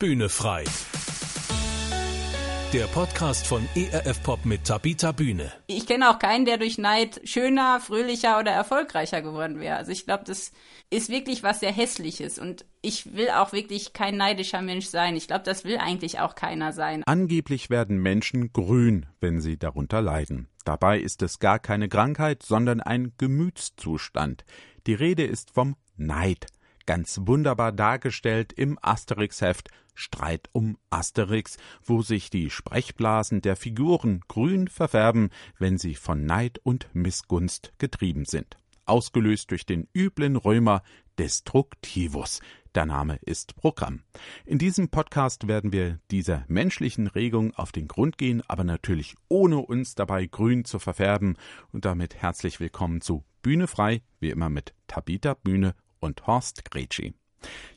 Bühne frei. Der Podcast von ERF Pop mit Tabita Bühne. Ich kenne auch keinen, der durch Neid schöner, fröhlicher oder erfolgreicher geworden wäre. Also ich glaube, das ist wirklich was sehr Hässliches und ich will auch wirklich kein neidischer Mensch sein. Ich glaube, das will eigentlich auch keiner sein. Angeblich werden Menschen grün, wenn sie darunter leiden. Dabei ist es gar keine Krankheit, sondern ein Gemütszustand. Die Rede ist vom Neid ganz wunderbar dargestellt im Asterix-Heft Streit um Asterix, wo sich die Sprechblasen der Figuren grün verfärben, wenn sie von Neid und Missgunst getrieben sind. Ausgelöst durch den üblen Römer Destructivus. Der Name ist Programm. In diesem Podcast werden wir dieser menschlichen Regung auf den Grund gehen, aber natürlich ohne uns dabei grün zu verfärben. Und damit herzlich willkommen zu Bühne frei, wie immer mit Tabita Bühne und Horst Gretschi.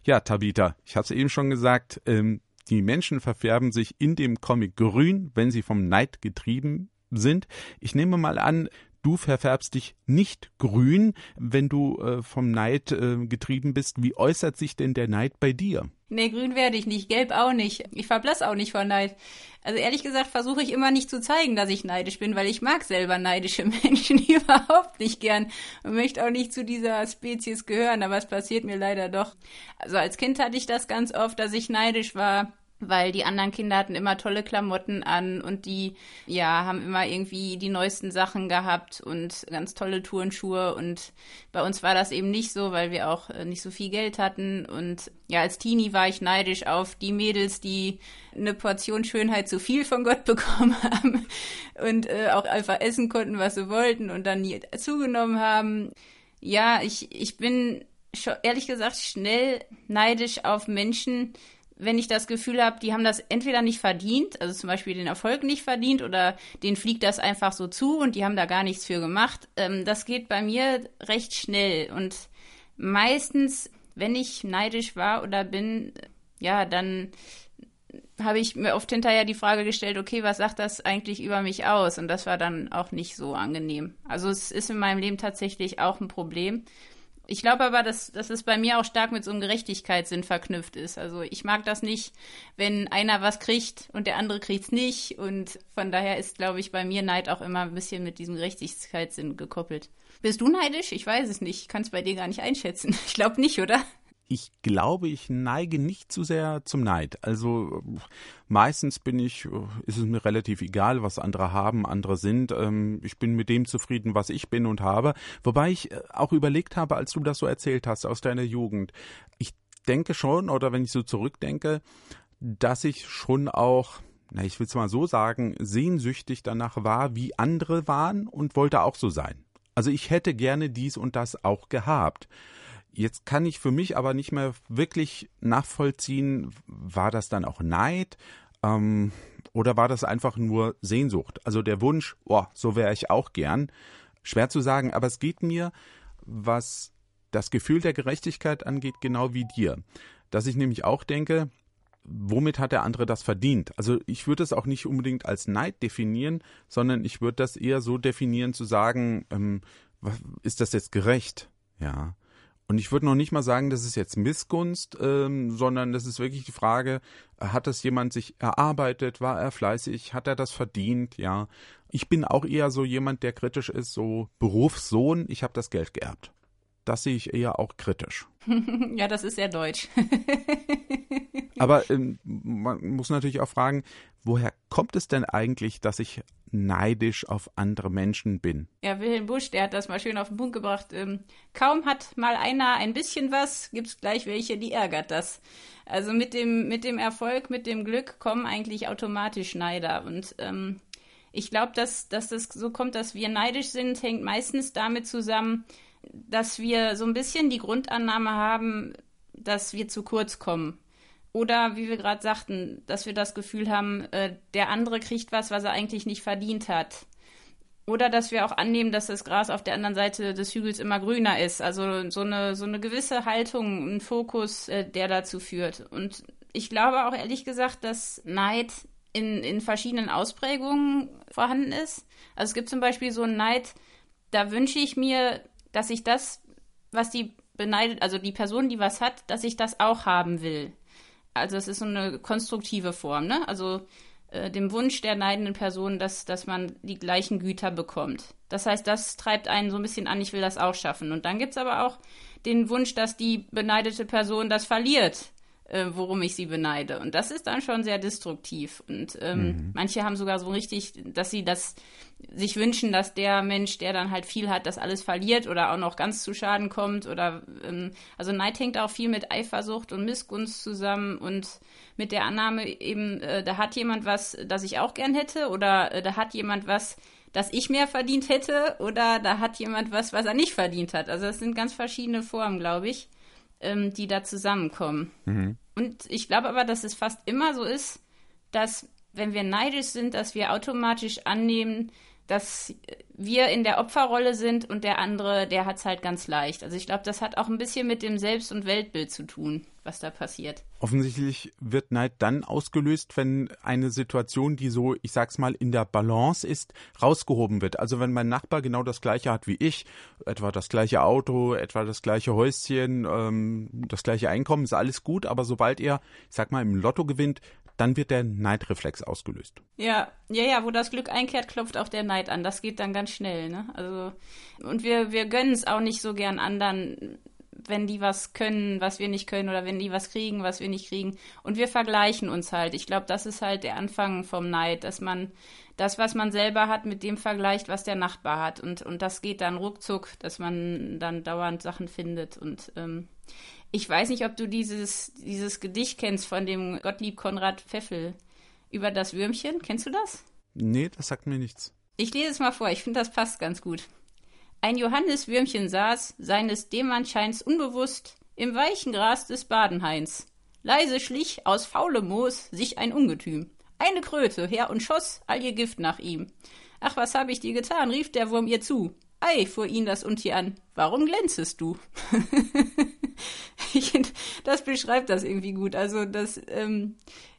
Ja, Tabita, ich hatte eben schon gesagt, ähm, die Menschen verfärben sich in dem Comic grün, wenn sie vom Neid getrieben sind. Ich nehme mal an, du verfärbst dich nicht grün, wenn du äh, vom Neid äh, getrieben bist. Wie äußert sich denn der Neid bei dir? Nee, grün werde ich nicht, gelb auch nicht. Ich verblass auch nicht vor Neid. Also ehrlich gesagt versuche ich immer nicht zu zeigen, dass ich neidisch bin, weil ich mag selber neidische Menschen überhaupt nicht gern und möchte auch nicht zu dieser Spezies gehören, aber es passiert mir leider doch. Also als Kind hatte ich das ganz oft, dass ich neidisch war weil die anderen Kinder hatten immer tolle Klamotten an und die, ja, haben immer irgendwie die neuesten Sachen gehabt und ganz tolle Turnschuhe und bei uns war das eben nicht so, weil wir auch äh, nicht so viel Geld hatten und ja, als Teenie war ich neidisch auf die Mädels, die eine Portion Schönheit zu viel von Gott bekommen haben und äh, auch einfach essen konnten, was sie wollten und dann nie zugenommen haben. Ja, ich, ich bin ehrlich gesagt schnell neidisch auf Menschen, wenn ich das Gefühl habe, die haben das entweder nicht verdient, also zum Beispiel den Erfolg nicht verdient oder denen fliegt das einfach so zu und die haben da gar nichts für gemacht. Ähm, das geht bei mir recht schnell und meistens, wenn ich neidisch war oder bin, ja, dann habe ich mir oft hinterher die Frage gestellt, okay, was sagt das eigentlich über mich aus? Und das war dann auch nicht so angenehm. Also es ist in meinem Leben tatsächlich auch ein Problem. Ich glaube aber, dass, dass es bei mir auch stark mit so einem Gerechtigkeitssinn verknüpft ist. Also ich mag das nicht, wenn einer was kriegt und der andere kriegt es nicht. Und von daher ist, glaube ich, bei mir Neid auch immer ein bisschen mit diesem Gerechtigkeitssinn gekoppelt. Bist du neidisch? Ich weiß es nicht. Ich kann es bei dir gar nicht einschätzen. Ich glaube nicht, oder? Ich glaube, ich neige nicht zu sehr zum Neid. Also meistens bin ich, ist es mir relativ egal, was andere haben, andere sind. Ähm, ich bin mit dem zufrieden, was ich bin und habe. Wobei ich äh, auch überlegt habe, als du das so erzählt hast aus deiner Jugend. Ich denke schon, oder wenn ich so zurückdenke, dass ich schon auch na, ich will es mal so sagen, sehnsüchtig danach war, wie andere waren und wollte auch so sein. Also ich hätte gerne dies und das auch gehabt. Jetzt kann ich für mich aber nicht mehr wirklich nachvollziehen, war das dann auch Neid ähm, oder war das einfach nur Sehnsucht? Also der Wunsch, oh, so wäre ich auch gern. Schwer zu sagen, aber es geht mir, was das Gefühl der Gerechtigkeit angeht, genau wie dir. Dass ich nämlich auch denke, womit hat der andere das verdient? Also ich würde es auch nicht unbedingt als Neid definieren, sondern ich würde das eher so definieren, zu sagen, ähm, ist das jetzt gerecht? Ja. Und ich würde noch nicht mal sagen, das ist jetzt Missgunst, ähm, sondern das ist wirklich die Frage, hat das jemand sich erarbeitet, war er fleißig, hat er das verdient, ja. Ich bin auch eher so jemand, der kritisch ist, so Berufssohn, ich habe das Geld geerbt. Das sehe ich eher auch kritisch. ja, das ist sehr deutsch. Aber ähm, man muss natürlich auch fragen, woher kommt es denn eigentlich, dass ich neidisch auf andere Menschen bin. Ja, Wilhelm Busch, der hat das mal schön auf den Punkt gebracht. Ähm, kaum hat mal einer ein bisschen was, gibt's gleich welche, die ärgert das. Also mit dem, mit dem Erfolg, mit dem Glück kommen eigentlich automatisch Neider. Und ähm, ich glaube, dass, dass das so kommt, dass wir neidisch sind, hängt meistens damit zusammen, dass wir so ein bisschen die Grundannahme haben, dass wir zu kurz kommen. Oder wie wir gerade sagten, dass wir das Gefühl haben, äh, der andere kriegt was, was er eigentlich nicht verdient hat. Oder dass wir auch annehmen, dass das Gras auf der anderen Seite des Hügels immer grüner ist. Also so eine, so eine gewisse Haltung, ein Fokus, äh, der dazu führt. Und ich glaube auch ehrlich gesagt, dass Neid in, in verschiedenen Ausprägungen vorhanden ist. Also es gibt zum Beispiel so einen Neid, da wünsche ich mir, dass ich das, was die beneidet, also die Person, die was hat, dass ich das auch haben will. also es ist so eine konstruktive Form, ne? Also äh, dem Wunsch der neidenden Person, dass, dass man die gleichen Güter bekommt. Das heißt, das treibt einen so ein bisschen an, ich will das auch schaffen. Und dann gibt es aber auch den Wunsch, dass die beneidete Person das verliert äh, worum ich sie beneide. Und das ist dann schon sehr destruktiv. Und ähm, mhm. manche haben sogar so richtig, dass sie das sich wünschen, dass der Mensch, der dann halt viel hat, das alles verliert oder auch noch ganz zu Schaden kommt. Oder ähm, also Neid hängt auch viel mit Eifersucht und Missgunst zusammen und mit der Annahme eben, äh, da hat jemand was, das ich auch gern hätte, oder äh, da hat jemand was, dass ich mehr verdient hätte oder da hat jemand was, was er nicht verdient hat. Also das sind ganz verschiedene Formen, glaube ich ähm, die da zusammenkommen. Mhm. Und ich glaube aber, dass es fast immer so ist, dass wenn wir neidisch sind, dass wir automatisch annehmen, dass wir in der Opferrolle sind und der andere, der hat es halt ganz leicht. Also ich glaube, das hat auch ein bisschen mit dem Selbst- und Weltbild zu tun, was da passiert. Offensichtlich wird Neid dann ausgelöst, wenn eine Situation, die so, ich sag's mal, in der Balance ist, rausgehoben wird. Also wenn mein Nachbar genau das gleiche hat wie ich, etwa das gleiche Auto, etwa das gleiche Häuschen, ähm, das gleiche Einkommen, ist alles gut, aber sobald er, ich sag mal, im Lotto gewinnt, dann wird der Neidreflex ausgelöst. Ja, ja, ja, wo das Glück einkehrt, klopft auch der Neid an. Das geht dann ganz schnell, ne? Also, und wir, wir gönnen es auch nicht so gern anderen, wenn die was können, was wir nicht können, oder wenn die was kriegen, was wir nicht kriegen. Und wir vergleichen uns halt. Ich glaube, das ist halt der Anfang vom Neid, dass man das, was man selber hat, mit dem vergleicht, was der Nachbar hat. Und, und das geht dann ruckzuck, dass man dann dauernd Sachen findet. Und ähm, ich weiß nicht, ob du dieses, dieses Gedicht kennst von dem Gottlieb Konrad Pfeffel über das Würmchen. Kennst du das? Nee, das sagt mir nichts. Ich lese es mal vor, ich finde, das passt ganz gut. Ein Johanniswürmchen saß, seines Demonscheins unbewusst, im weichen Gras des Badenhains. Leise schlich aus faulem Moos sich ein Ungetüm. Eine Kröte her und schoss all ihr Gift nach ihm. Ach, was hab ich dir getan? rief der Wurm ihr zu. Ei, fuhr ihn das Untier an, warum glänzest du? ich das beschreibt das irgendwie gut. Also, das, ähm,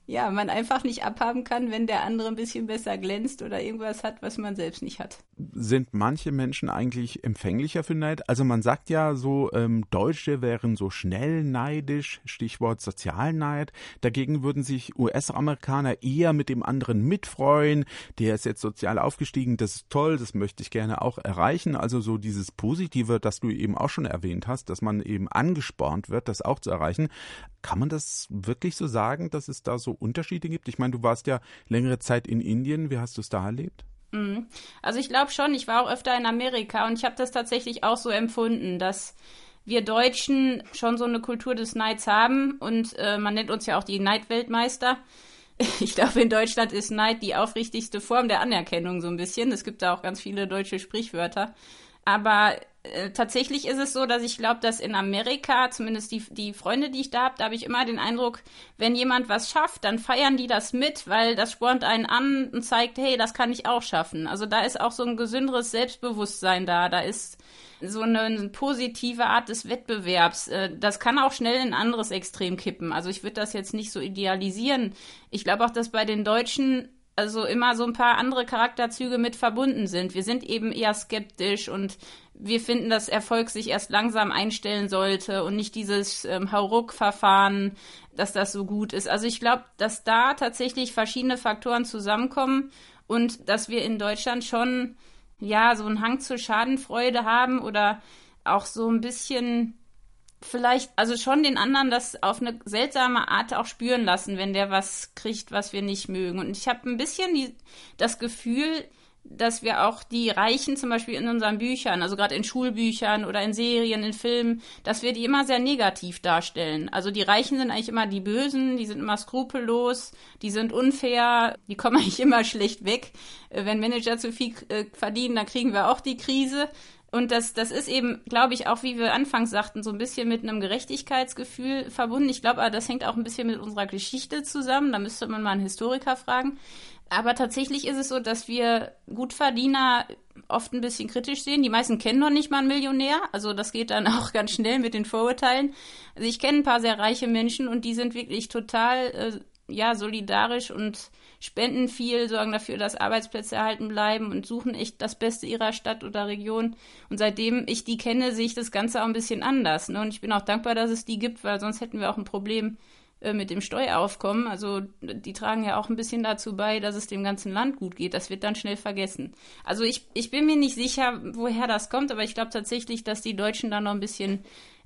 ja, man einfach nicht abhaben kann, wenn der andere ein bisschen besser glänzt oder irgendwas hat, was man selbst nicht hat. Sind manche Menschen eigentlich empfänglicher für Neid? Also man sagt ja so, ähm, Deutsche wären so schnell neidisch, Stichwort Sozialneid. Dagegen würden sich US-Amerikaner eher mit dem anderen mitfreuen. Der ist jetzt sozial aufgestiegen, das ist toll, das möchte ich gerne auch erreichen. Also so dieses Positive, das du eben auch schon erwähnt hast, dass man eben angespornt wird, das auch zu erreichen. Kann man das wirklich so sagen, dass es da so Unterschiede gibt? Ich meine, du warst ja längere Zeit in Indien. Wie hast du es da erlebt? Mhm. Also ich glaube schon, ich war auch öfter in Amerika und ich habe das tatsächlich auch so empfunden, dass wir Deutschen schon so eine Kultur des Neids haben und äh, man nennt uns ja auch die Neidweltmeister. Ich glaube, in Deutschland ist Neid die aufrichtigste Form der Anerkennung so ein bisschen. Es gibt da auch ganz viele deutsche Sprichwörter. Aber äh, tatsächlich ist es so, dass ich glaube, dass in Amerika, zumindest die, die Freunde, die ich da habe, da habe ich immer den Eindruck, wenn jemand was schafft, dann feiern die das mit, weil das spornt einen an und zeigt, hey, das kann ich auch schaffen. Also da ist auch so ein gesünderes Selbstbewusstsein da. Da ist so eine, eine positive Art des Wettbewerbs. Äh, das kann auch schnell in ein anderes Extrem kippen. Also ich würde das jetzt nicht so idealisieren. Ich glaube auch, dass bei den Deutschen also immer so ein paar andere Charakterzüge mit verbunden sind. Wir sind eben eher skeptisch und wir finden, dass Erfolg sich erst langsam einstellen sollte und nicht dieses ähm, Hauruck-Verfahren, dass das so gut ist. Also ich glaube, dass da tatsächlich verschiedene Faktoren zusammenkommen und dass wir in Deutschland schon ja so einen Hang zur Schadenfreude haben oder auch so ein bisschen vielleicht, also schon den anderen das auf eine seltsame Art auch spüren lassen, wenn der was kriegt, was wir nicht mögen. Und ich habe ein bisschen die, das Gefühl, dass wir auch die Reichen zum Beispiel in unseren Büchern, also gerade in Schulbüchern oder in Serien, in Filmen, dass wir die immer sehr negativ darstellen. Also die Reichen sind eigentlich immer die Bösen, die sind immer skrupellos, die sind unfair, die kommen eigentlich immer schlecht weg. Äh, wenn Manager zu viel äh, verdienen, dann kriegen wir auch die Krise. Und das, das ist eben, glaube ich, auch wie wir anfangs sagten, so ein bisschen mit einem Gerechtigkeitsgefühl verbunden. Ich glaube, das hängt auch ein bisschen mit unserer Geschichte zusammen. Da müsste man mal einen Historiker fragen. Aber tatsächlich ist es so, dass wir Gutverdiener oft ein bisschen kritisch sehen. Die meisten kennen noch nicht mal einen Millionär. Also das geht dann auch ganz schnell mit den Vorurteilen. Also ich kenne ein paar sehr reiche Menschen und die sind wirklich total äh, ja solidarisch und spenden viel, sorgen dafür, dass Arbeitsplätze erhalten bleiben und suchen echt das Beste ihrer Stadt oder Region. Und seitdem ich die kenne, sehe ich das Ganze auch ein bisschen anders. Ne? Und ich bin auch dankbar, dass es die gibt, weil sonst hätten wir auch ein Problem äh, mit dem Steueraufkommen. Also die tragen ja auch ein bisschen dazu bei, dass es dem ganzen Land gut geht. Das wird dann schnell vergessen. Also ich, ich bin mir nicht sicher, woher das kommt, aber ich glaube tatsächlich, dass die Deutschen da noch ein bisschen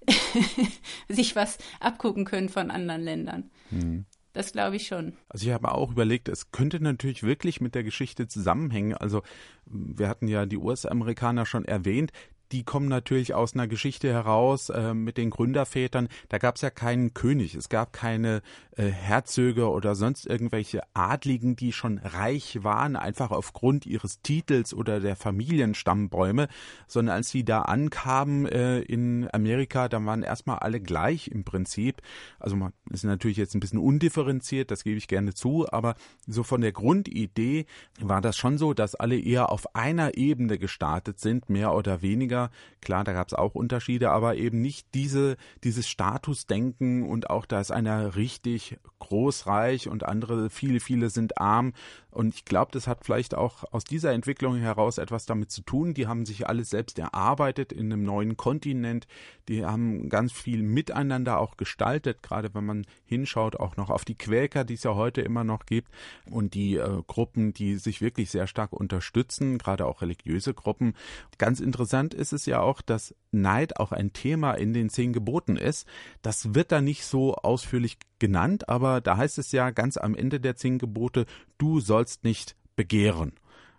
sich was abgucken können von anderen Ländern. Mhm. Das glaube ich schon. Also ich habe auch überlegt, es könnte natürlich wirklich mit der Geschichte zusammenhängen. Also wir hatten ja die US-Amerikaner schon erwähnt, die kommen natürlich aus einer Geschichte heraus äh, mit den Gründervätern. Da gab es ja keinen König, es gab keine äh, Herzöge oder sonst irgendwelche Adligen, die schon reich waren, einfach aufgrund ihres Titels oder der Familienstammbäume, sondern als sie da ankamen äh, in Amerika, da waren erstmal alle gleich im Prinzip. Also man ist natürlich jetzt ein bisschen undifferenziert, das gebe ich gerne zu, aber so von der Grundidee war das schon so, dass alle eher auf einer Ebene gestartet sind, mehr oder weniger weniger. Klar, da gab es auch Unterschiede, aber eben nicht diese, dieses Statusdenken und auch da ist einer richtig großreich und andere, viele, viele sind arm. Und ich glaube, das hat vielleicht auch aus dieser Entwicklung heraus etwas damit zu tun. Die haben sich alles selbst erarbeitet in einem neuen Kontinent. Die haben ganz viel miteinander auch gestaltet, gerade wenn man hinschaut, auch noch auf die Quäker, die es ja heute immer noch gibt und die äh, Gruppen, die sich wirklich sehr stark unterstützen, gerade auch religiöse Gruppen. Ganz interessant ist es ja auch, dass Neid auch ein Thema in den zehn Geboten ist. Das wird da nicht so ausführlich genannt, aber da heißt es ja ganz am Ende der zehn Gebote, du sollst nicht begehren.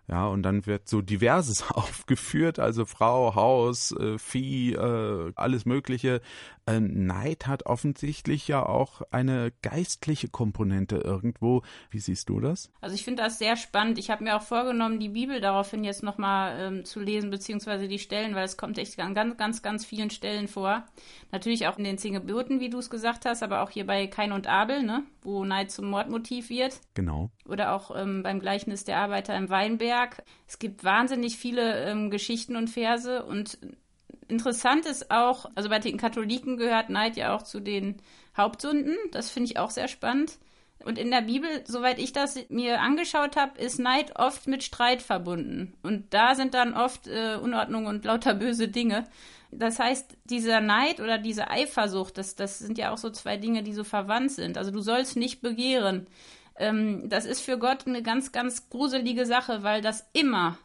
Ja, und dann wird so diverses aufgeführt, also Frau, Haus, äh, Vieh, äh, alles Mögliche. Äh, Neid hat offensichtlich ja auch eine geistliche Komponente irgendwo. Wie siehst du das? Also ich finde das sehr spannend. Ich habe mir auch vorgenommen, die Bibel daraufhin jetzt nochmal ähm, zu lesen, beziehungsweise die Stellen, weil es kommt echt an ganz, ganz, ganz vielen Stellen vor. Natürlich auch in den zehn Geboten, wie du es gesagt hast, aber auch hier bei Kain und Abel, ne, wo Neid zum Mordmotiv wird. Genau. Oder auch ähm, beim Gleichnis der Arbeiter im Weinberg. Es gibt wahnsinnig viele ähm, Geschichten und Verse und interessant ist auch, also bei den Katholiken gehört Neid ja auch zu den Hauptsünden. Das finde ich auch sehr spannend. Und in der Bibel, soweit ich das mir angeschaut habe, ist Neid oft mit Streit verbunden. Und da sind dann oft äh, Unordnung und lauter böse Dinge. Das heißt, dieser Neid oder diese Eifersucht, das, das sind ja auch so zwei Dinge, die so verwandt sind. Also du sollst nicht begehren. Ähm, das ist für Gott eine ganz, ganz gruselige Sache, weil das immer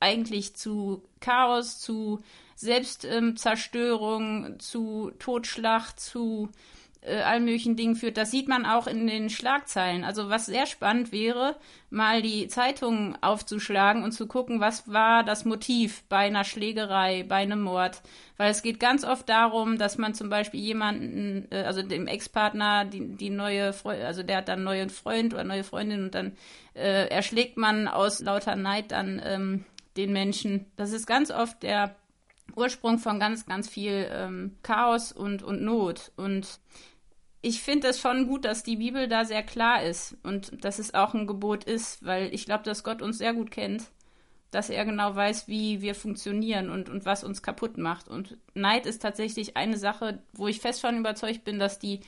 eigentlich zu Chaos, zu Selbstzerstörung, ähm, zu Totschlag, zu äh, allen möglichen Dingen führt. Das sieht man auch in den Schlagzeilen. Also was sehr spannend wäre, mal die Zeitungen aufzuschlagen und zu gucken, was war das Motiv bei einer Schlägerei, bei einem Mord. Weil es geht ganz oft darum, dass man zum Beispiel jemanden, äh, also dem Ex-Partner, die, die neue, Freundin, also der hat dann einen neuen Freund oder neue Freundin und dann äh, erschlägt man aus lauter Neid dann ähm, den Menschen. Das ist ganz oft der Ursprung von ganz, ganz viel ähm, Chaos und, und Not. Und ich finde es schon gut, dass die Bibel da sehr klar ist und dass es auch ein Gebot ist, weil ich glaube, dass Gott uns sehr gut kennt, dass er genau weiß, wie wir funktionieren und, und was uns kaputt macht. Und Neid ist tatsächlich eine Sache, wo ich fest schon überzeugt bin, dass die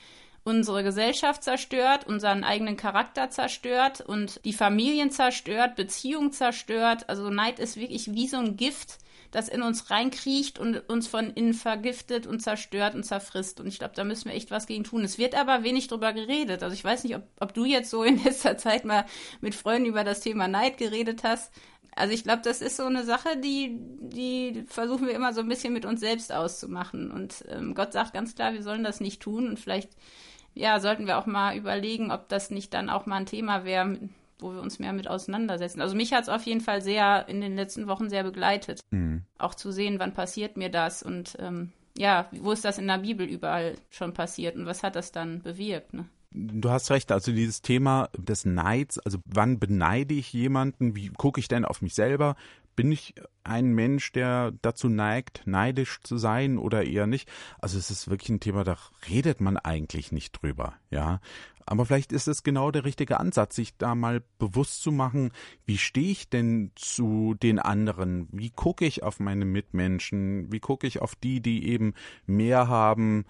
unsere Gesellschaft zerstört, unseren eigenen Charakter zerstört und die Familien zerstört, Beziehungen zerstört. Also Neid ist wirklich wie so ein Gift, das in uns reinkriecht und uns von innen vergiftet und zerstört und zerfrisst. Und ich glaube, da müssen wir echt was gegen tun. Es wird aber wenig drüber geredet. Also ich weiß nicht, ob, ob du jetzt so in letzter Zeit mal mit Freunden über das Thema Neid geredet hast. Also ich glaube, das ist so eine Sache, die, die versuchen wir immer so ein bisschen mit uns selbst auszumachen. Und ähm, Gott sagt ganz klar, wir sollen das nicht tun. Und vielleicht, ja, sollten wir auch mal überlegen, ob das nicht dann auch mal ein Thema wäre, wo wir uns mehr mit auseinandersetzen. Also mich hat es auf jeden Fall sehr in den letzten Wochen sehr begleitet. Mhm. Auch zu sehen, wann passiert mir das und ähm, ja, wo ist das in der Bibel überall schon passiert und was hat das dann bewirkt, ne? Du hast recht, also dieses Thema des Neids, also wann beneide ich jemanden, wie gucke ich denn auf mich selber? Bin ich ein Mensch, der dazu neigt, neidisch zu sein oder eher nicht? Also es ist wirklich ein Thema, da redet man eigentlich nicht drüber, ja. Aber vielleicht ist es genau der richtige Ansatz, sich da mal bewusst zu machen, wie stehe ich denn zu den anderen? Wie gucke ich auf meine Mitmenschen? Wie gucke ich auf die, die eben mehr haben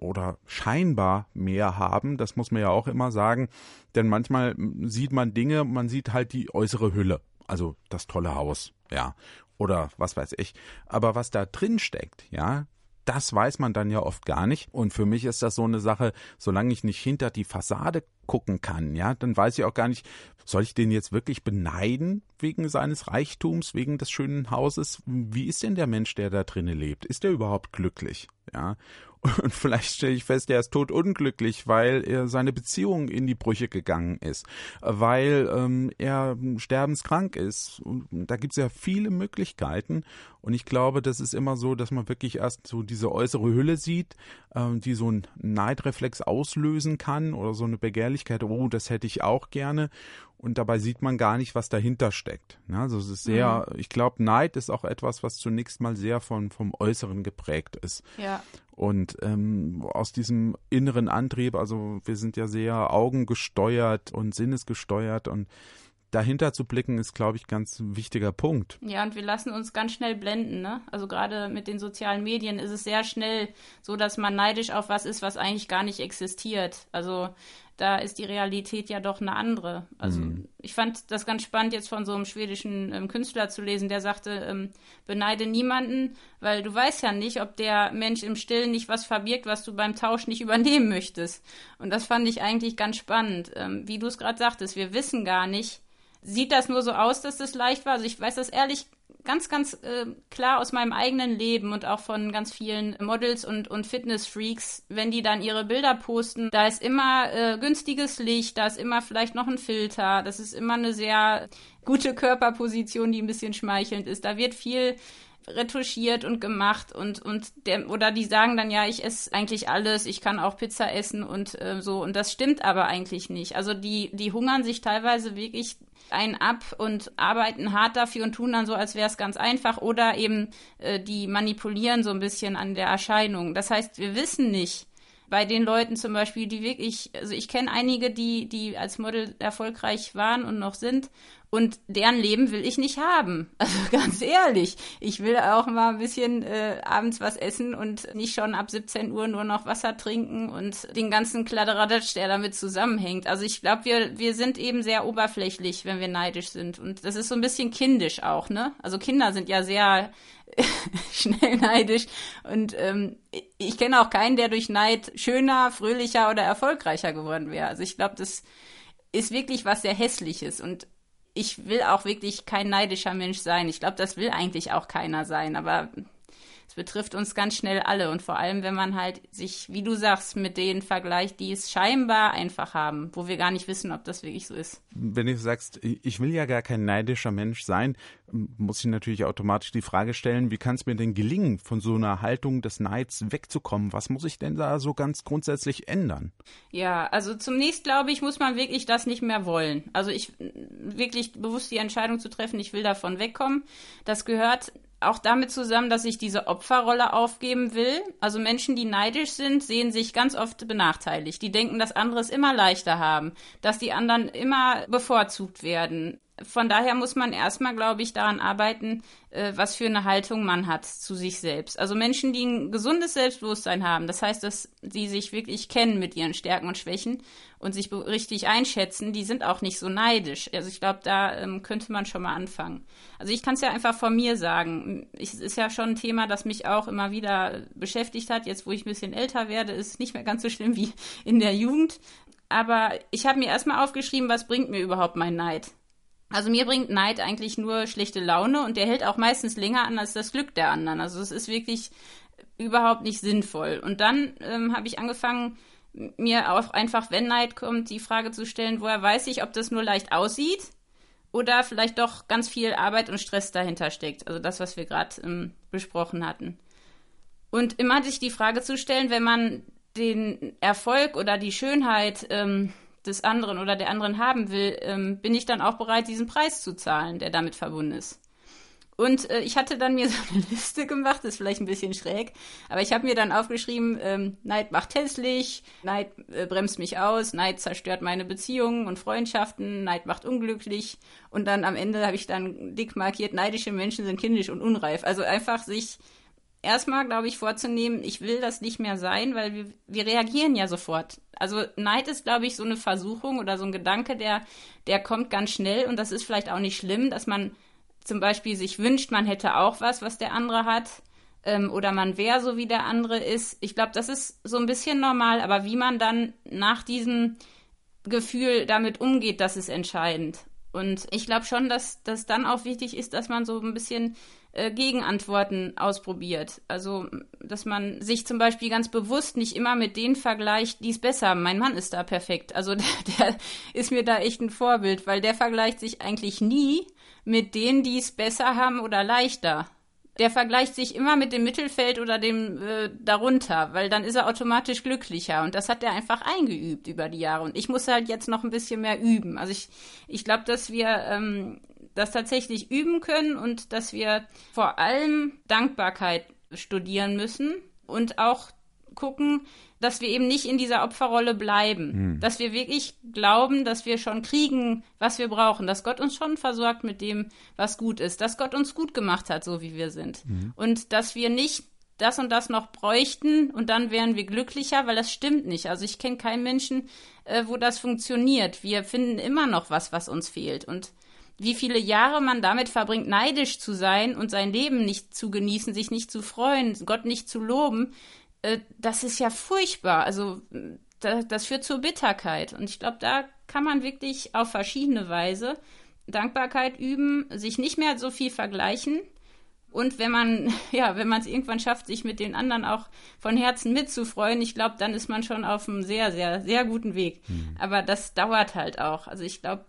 oder scheinbar mehr haben? Das muss man ja auch immer sagen. Denn manchmal sieht man Dinge, man sieht halt die äußere Hülle. Also das tolle Haus, ja. Oder was weiß ich. Aber was da drin steckt, ja, das weiß man dann ja oft gar nicht. Und für mich ist das so eine Sache, solange ich nicht hinter die Fassade gucken kann, ja, dann weiß ich auch gar nicht, soll ich den jetzt wirklich beneiden wegen seines Reichtums, wegen des schönen Hauses? Wie ist denn der Mensch, der da drinnen lebt? Ist der überhaupt glücklich? Ja. Und vielleicht stelle ich fest, er ist totunglücklich, weil er seine Beziehung in die Brüche gegangen ist, weil ähm, er sterbenskrank ist. Und da gibt es ja viele Möglichkeiten. Und ich glaube, das ist immer so, dass man wirklich erst so diese äußere Hülle sieht, ähm, die so einen Neidreflex auslösen kann oder so eine Begehrlichkeit, oh, das hätte ich auch gerne und dabei sieht man gar nicht, was dahinter steckt. Also es ist sehr, mhm. ich glaube, Neid ist auch etwas, was zunächst mal sehr von, vom Äußeren geprägt ist. Ja. Und ähm, aus diesem inneren Antrieb, also wir sind ja sehr augengesteuert und sinnesgesteuert und dahinter zu blicken, ist, glaube ich, ganz ein wichtiger Punkt. Ja, und wir lassen uns ganz schnell blenden. Ne? Also gerade mit den sozialen Medien ist es sehr schnell so, dass man neidisch auf was ist, was eigentlich gar nicht existiert. Also da ist die Realität ja doch eine andere. Also mhm. ich fand das ganz spannend, jetzt von so einem schwedischen ähm, Künstler zu lesen, der sagte, ähm, beneide niemanden, weil du weißt ja nicht, ob der Mensch im Stillen nicht was verbirgt, was du beim Tausch nicht übernehmen möchtest. Und das fand ich eigentlich ganz spannend. Ähm, wie du es gerade sagtest, wir wissen gar nicht, sieht das nur so aus, dass das leicht war? Also ich weiß das ehrlich ganz, ganz äh, klar aus meinem eigenen Leben und auch von ganz vielen Models und, und Fitness-Freaks, wenn die dann ihre Bilder posten, da ist immer äh, günstiges Licht, da ist immer vielleicht noch ein Filter, das ist immer eine sehr gute Körperposition, die ein bisschen schmeichelnd ist. Da wird viel retuschiert und gemacht und und der oder die sagen dann ja, ich esse eigentlich alles, ich kann auch Pizza essen und äh, so und das stimmt aber eigentlich nicht. Also die die hungern sich teilweise wirklich ein ab und arbeiten hart dafür und tun dann so, als wäre es ganz einfach oder eben äh, die manipulieren so ein bisschen an der Erscheinung. Das heißt, wir wissen nicht, bei den Leuten zum Beispiel, die wirklich, also ich kenne einige, die, die als Model erfolgreich waren und noch sind und deren Leben will ich nicht haben. Also ganz ehrlich, ich will auch mal ein bisschen äh, abends was essen und nicht schon ab 17 Uhr nur noch Wasser trinken und den ganzen Kladderadatsch, der damit zusammenhängt. Also ich glaube, wir, wir sind eben sehr oberflächlich, wenn wir neidisch sind. Und das ist so ein bisschen kindisch auch, ne? Also Kinder sind ja sehr schnell neidisch. Und ähm, ich kenne auch keinen, der durch Neid schöner, fröhlicher oder erfolgreicher geworden wäre. Also ich glaube, das ist wirklich was sehr Hässliches. Und ich will auch wirklich kein neidischer Mensch sein. Ich glaube, das will eigentlich auch keiner sein, aber es betrifft uns ganz schnell alle und vor allem, wenn man halt sich, wie du sagst, mit denen vergleicht, die es scheinbar einfach haben, wo wir gar nicht wissen, ob das wirklich so ist. Wenn du sagst, ich will ja gar kein neidischer Mensch sein, muss ich natürlich automatisch die Frage stellen, wie kann es mir denn gelingen, von so einer Haltung des Neids wegzukommen? Was muss ich denn da so ganz grundsätzlich ändern? Ja, also zunächst glaube ich, muss man wirklich das nicht mehr wollen. Also ich wirklich bewusst die Entscheidung zu treffen, ich will davon wegkommen. Das gehört auch damit zusammen, dass ich diese Opferrolle aufgeben will. Also Menschen, die neidisch sind, sehen sich ganz oft benachteiligt. Die denken, dass andere es immer leichter haben, dass die anderen immer bevorzugt werden von daher muss man erstmal, glaube ich, daran arbeiten, äh, was für eine Haltung man hat zu sich selbst. Also Menschen, die ein gesundes Selbstbewusstsein haben, das heißt, dass sie sich wirklich kennen mit ihren Stärken und Schwächen und sich richtig einschätzen, die sind auch nicht so neidisch. Also ich glaube, da ähm, könnte man schon mal anfangen. Also ich kann es ja einfach von mir sagen. Es ist ja schon ein Thema, das mich auch immer wieder beschäftigt hat. Jetzt, wo ich ein bisschen älter werde, ist es nicht mehr ganz so schlimm wie in der Jugend. Aber ich habe mir erstmal aufgeschrieben, was bringt mir überhaupt mein Neid? Also mir bringt Neid eigentlich nur schlechte Laune und der hält auch meistens länger an als das Glück der anderen. Also es ist wirklich überhaupt nicht sinnvoll. Und dann ähm, habe ich angefangen, mir auch einfach, wenn Neid kommt, die Frage zu stellen, woher weiß ich, ob das nur leicht aussieht oder vielleicht doch ganz viel Arbeit und Stress dahinter steckt. Also das, was wir gerade ähm, besprochen hatten. Und immer sich die Frage zu stellen, wenn man den Erfolg oder die Schönheit ähm, des anderen oder der anderen haben will, ähm, bin ich dann auch bereit, diesen Preis zu zahlen, der damit verbunden ist. Und äh, ich hatte dann mir so eine Liste gemacht, ist vielleicht ein bisschen schräg, aber ich habe mir dann aufgeschrieben, ähm, Neid macht hässlich, Neid äh, bremst mich aus, Neid zerstört meine Beziehungen und Freundschaften, Neid macht unglücklich und dann am Ende habe ich dann dick markiert, neidische Menschen sind kindisch und unreif. Also einfach sich erstmal, glaube ich, vorzunehmen, ich will das nicht mehr sein, weil wir, wir reagieren ja sofort. Also Neid ist, glaube ich, so eine Versuchung oder so ein Gedanke, der, der kommt ganz schnell und das ist vielleicht auch nicht schlimm, dass man zum Beispiel sich wünscht, man hätte auch was, was der andere hat. ähm, oder man wäre so wie der andere ist. Ich glaube, das ist so ein bisschen normal, aber wie man dann nach diesem Gefühl damit umgeht, das ist entscheidend. Und ich glaube schon, dass das dann auch wichtig ist, dass man so ein bisschen äh, Gegenantworten ausprobiert. Also, dass man sich zum Beispiel ganz bewusst nicht immer mit denen vergleicht, die es besser haben. Mein Mann ist da perfekt. Also, der, der ist mir da echt ein Vorbild, weil der vergleicht sich eigentlich nie mit denen, die es besser haben oder leichter der vergleicht sich immer mit dem Mittelfeld oder dem äh, darunter, weil dann ist er automatisch glücklicher. Und das hat er einfach eingeübt über die Jahre. Und ich muss halt jetzt noch ein bisschen mehr üben. Also ich, ich glaube, dass wir ähm, das tatsächlich üben können und dass wir vor allem Dankbarkeit studieren müssen und auch gucken, dass wir eben nicht in dieser Opferrolle bleiben. Mhm. Dass wir wirklich glauben, dass wir schon kriegen, was wir brauchen. Dass Gott uns schon versorgt mit dem, was gut ist. Dass Gott uns gut gemacht hat, so wie wir sind. Mhm. Und dass wir nicht das und das noch bräuchten und dann wären wir glücklicher, weil das stimmt nicht. Also ich kenne keinen Menschen, äh, wo das funktioniert. Wir finden immer noch was, was uns fehlt. Und wie viele Jahre man damit verbringt, neidisch zu sein und sein Leben nicht zu genießen, sich nicht zu freuen, Gott nicht zu loben, äh, das ist ja furchtbar. Also da, das führt zur Bitterkeit. Und ich glaube, da kann man wirklich auf verschiedene Weise Dankbarkeit üben, sich nicht mehr so viel vergleichen. Und wenn man, ja, wenn man es irgendwann schafft, sich mit den anderen auch von Herzen mitzufreuen, ich glaube, dann ist man schon auf einem sehr, sehr, sehr guten Weg. Mhm. Aber das dauert halt auch. Also ich glaube,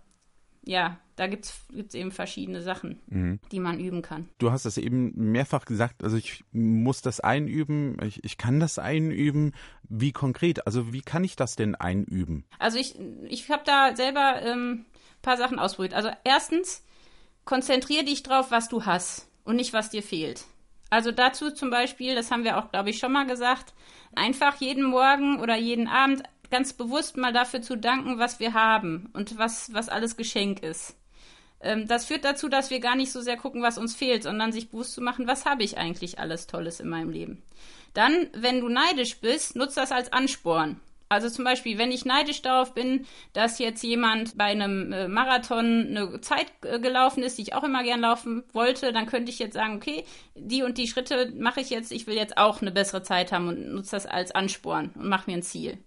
ja, da gibt es eben verschiedene Sachen, mhm. die man üben kann. Du hast es eben mehrfach gesagt, also ich muss das einüben, ich, ich kann das einüben. Wie konkret? Also wie kann ich das denn einüben? Also ich, ich habe da selber ähm, paar Sachen ausprobiert. Also erstens, konzentriere dich drauf, was du hast und nicht, was dir fehlt. Also dazu zum Beispiel, das haben wir auch, glaube ich, schon mal gesagt, einfach jeden Morgen oder jeden Abend ganz bewusst mal dafür zu danken, was wir haben und was, was alles Geschenk ist. Ähm, das führt dazu, dass wir gar nicht so sehr gucken, was uns fehlt, sondern sich bewusst zu machen, was habe ich eigentlich alles Tolles in meinem Leben. Dann, wenn du neidisch bist, nutzt das als Ansporn. Also zum Beispiel, wenn ich neidisch darauf bin, dass jetzt jemand bei einem äh, Marathon eine Zeit äh, gelaufen ist, die ich auch immer gern laufen wollte, dann könnte ich jetzt sagen, okay, die und die Schritte mache ich jetzt, ich will jetzt auch eine bessere Zeit haben und nutze das als Ansporn und mache mir ein Ziel.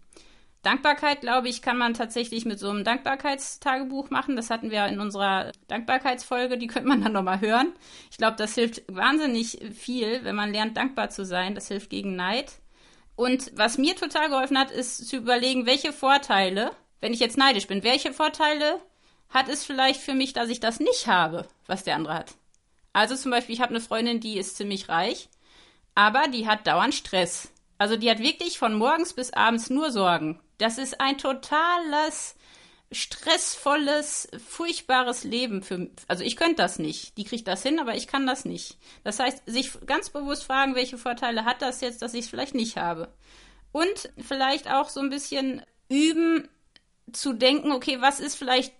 Dankbarkeit, glaube ich, kann man tatsächlich mit so einem Dankbarkeitstagebuch machen. Das hatten wir in unserer Dankbarkeitsfolge, die könnte man dann nochmal hören. Ich glaube, das hilft wahnsinnig viel, wenn man lernt, dankbar zu sein. Das hilft gegen Neid. Und was mir total geholfen hat, ist zu überlegen, welche Vorteile, wenn ich jetzt neidisch bin, welche Vorteile hat es vielleicht für mich, dass ich das nicht habe, was der andere hat. Also zum Beispiel, ich habe eine Freundin, die ist ziemlich reich, aber die hat dauernd Stress. Also die hat wirklich von morgens bis abends nur Sorgen. Das ist ein totales stressvolles, furchtbares Leben für also ich könnte das nicht. Die kriegt das hin, aber ich kann das nicht. Das heißt, sich ganz bewusst fragen, welche Vorteile hat das jetzt, dass ich es vielleicht nicht habe. Und vielleicht auch so ein bisschen üben zu denken, okay, was ist vielleicht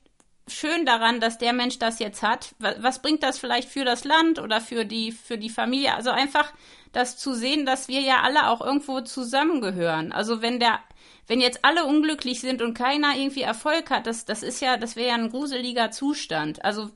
schön daran, dass der Mensch das jetzt hat? Was bringt das vielleicht für das Land oder für die für die Familie? Also einfach das zu sehen, dass wir ja alle auch irgendwo zusammengehören. Also wenn der, wenn jetzt alle unglücklich sind und keiner irgendwie Erfolg hat, das, das ist ja, das wäre ja ein gruseliger Zustand. Also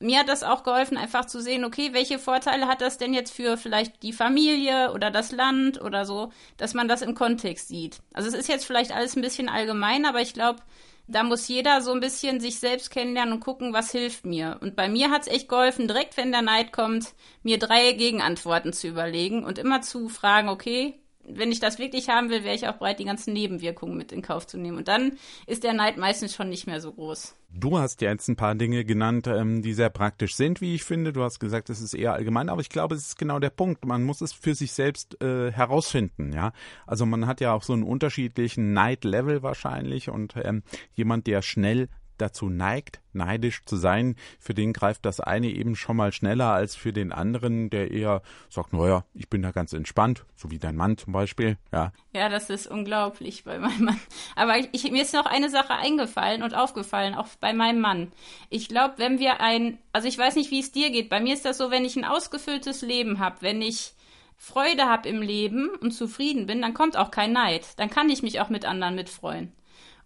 mir hat das auch geholfen, einfach zu sehen, okay, welche Vorteile hat das denn jetzt für vielleicht die Familie oder das Land oder so, dass man das im Kontext sieht. Also es ist jetzt vielleicht alles ein bisschen allgemein, aber ich glaube, da muss jeder so ein bisschen sich selbst kennenlernen und gucken, was hilft mir. Und bei mir hat es echt geholfen, direkt wenn der Neid kommt, mir drei Gegenantworten zu überlegen und immer zu fragen, okay, wenn ich das wirklich haben will, wäre ich auch bereit, die ganzen Nebenwirkungen mit in Kauf zu nehmen. Und dann ist der Neid meistens schon nicht mehr so groß. Du hast ja jetzt ein paar Dinge genannt, ähm, die sehr praktisch sind, wie ich finde. Du hast gesagt, es ist eher allgemein, aber ich glaube, es ist genau der Punkt. Man muss es für sich selbst äh, herausfinden, ja. Also man hat ja auch so einen unterschiedlichen Neidlevel wahrscheinlich und ähm, jemand, der schnell dazu neigt, neidisch zu sein, für den greift das eine eben schon mal schneller als für den anderen, der eher sagt, naja, ich bin da ganz entspannt, so wie dein Mann zum Beispiel, ja. Ja, das ist unglaublich bei meinem Mann. Aber ich, mir ist noch eine Sache eingefallen und aufgefallen, auch bei meinem Mann. Ich glaube, wenn wir ein, also ich weiß nicht, wie es dir geht, bei mir ist das so, wenn ich ein ausgefülltes Leben habe, wenn ich Freude habe im Leben und zufrieden bin, dann kommt auch kein Neid. Dann kann ich mich auch mit anderen mitfreuen.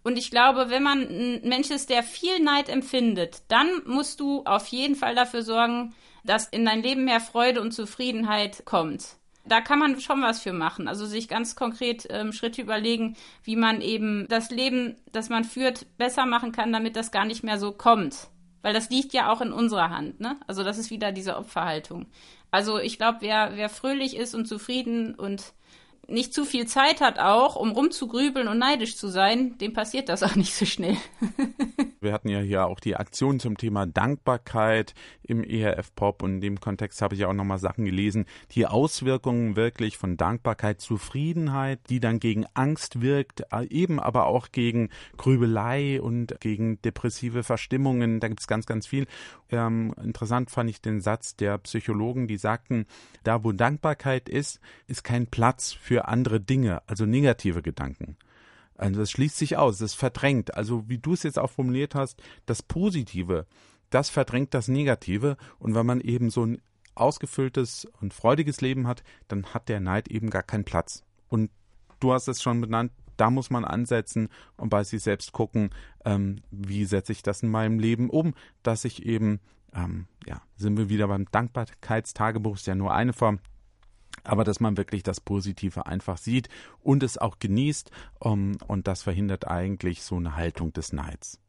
Und ich glaube, wenn man ein Mensch ist, der viel Neid empfindet, dann musst du auf jeden Fall dafür sorgen, dass in dein Leben mehr Freude und Zufriedenheit kommt. da kann man schon was für machen. Also sich ganz konkret ähm, Schritte überlegen, wie man eben das Leben, das man führt, besser machen kann, damit das gar nicht mehr so kommt. Weil das liegt ja auch in unserer Hand, ne? Also das ist wieder diese Opferhaltung. Also ich glaube, wer, wer fröhlich ist und zufrieden und nicht zu viel Zeit hat auch, um rumzugrübeln und neidisch zu sein, dem passiert das auch nicht so schnell. Wir hatten ja hier auch die Aktion zum Thema Dankbarkeit im ERF Pop und in dem Kontext habe ich ja auch nochmal Sachen gelesen, die Auswirkungen wirklich von Dankbarkeit, Zufriedenheit, die dann gegen Angst wirkt, äh, eben aber auch gegen Grübelei und gegen depressive Verstimmungen. Da gibt es ganz, ganz viel. Ähm, interessant fand ich den Satz der Psychologen, die sagten, da wo Dankbarkeit ist, ist kein Platz für andere Dinge, also negative Gedanken. Also das schließt sich aus, das verdrängt. Also wie du es jetzt auch formuliert hast, das Positive, das verdrängt das Negative. Und wenn man eben so ein ausgefülltes und freudiges Leben hat, dann hat der Neid eben gar keinen Platz. Und du hast es schon benannt, da muss man ansetzen und bei sich selbst gucken, ähm, wie setze ich das in meinem Leben um, dass ich eben, ähm, ja, sind wir wieder beim Dankbarkeitstagebuch, ist ja nur eine Form, aber dass man wirklich das Positive einfach sieht und es auch genießt um, und das verhindert eigentlich so eine Haltung des Neids.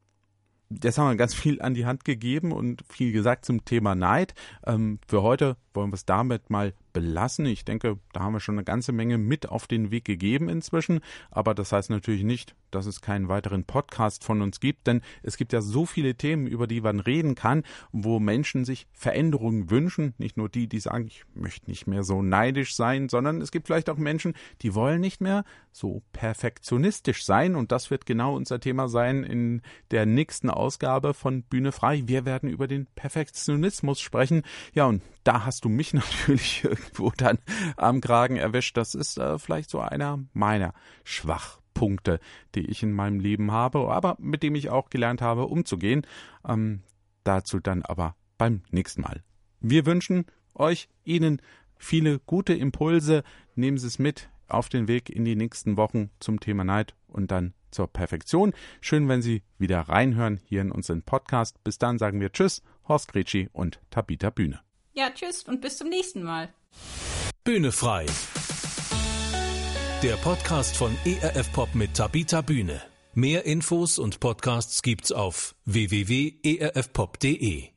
Jetzt haben wir ganz viel an die Hand gegeben und viel gesagt zum Thema Neid. Ähm, für heute wollen wir es damit mal belassen. Ich denke, da haben wir schon eine ganze Menge mit auf den Weg gegeben inzwischen. Aber das heißt natürlich nicht, dass es keinen weiteren Podcast von uns gibt, denn es gibt ja so viele Themen, über die man reden kann, wo Menschen sich Veränderungen wünschen. Nicht nur die, die sagen, ich möchte nicht mehr so neidisch sein, sondern es gibt vielleicht auch Menschen, die wollen nicht mehr so perfektionistisch sein. Und das wird genau unser Thema sein in der nächsten Ausgabe von Bühne frei. Wir werden über den Perfektionismus sprechen. Ja, und da hast du mich natürlich irgendwo dann am Kragen erwischt. Das ist äh, vielleicht so einer meiner Schwachpunkte, die ich in meinem Leben habe, aber mit dem ich auch gelernt habe, umzugehen. Ähm, dazu dann aber beim nächsten Mal. Wir wünschen euch, Ihnen viele gute Impulse. Nehmen Sie es mit auf den Weg in die nächsten Wochen zum Thema Neid und dann zur Perfektion. Schön, wenn Sie wieder reinhören hier in unseren Podcast. Bis dann sagen wir Tschüss, Horst Gretschi und Tabita Bühne. Ja, tschüss und bis zum nächsten Mal. Bühne frei. Der Podcast von ERF Pop mit Tabita Bühne. Mehr Infos und Podcasts gibt's auf www.erfpop.de.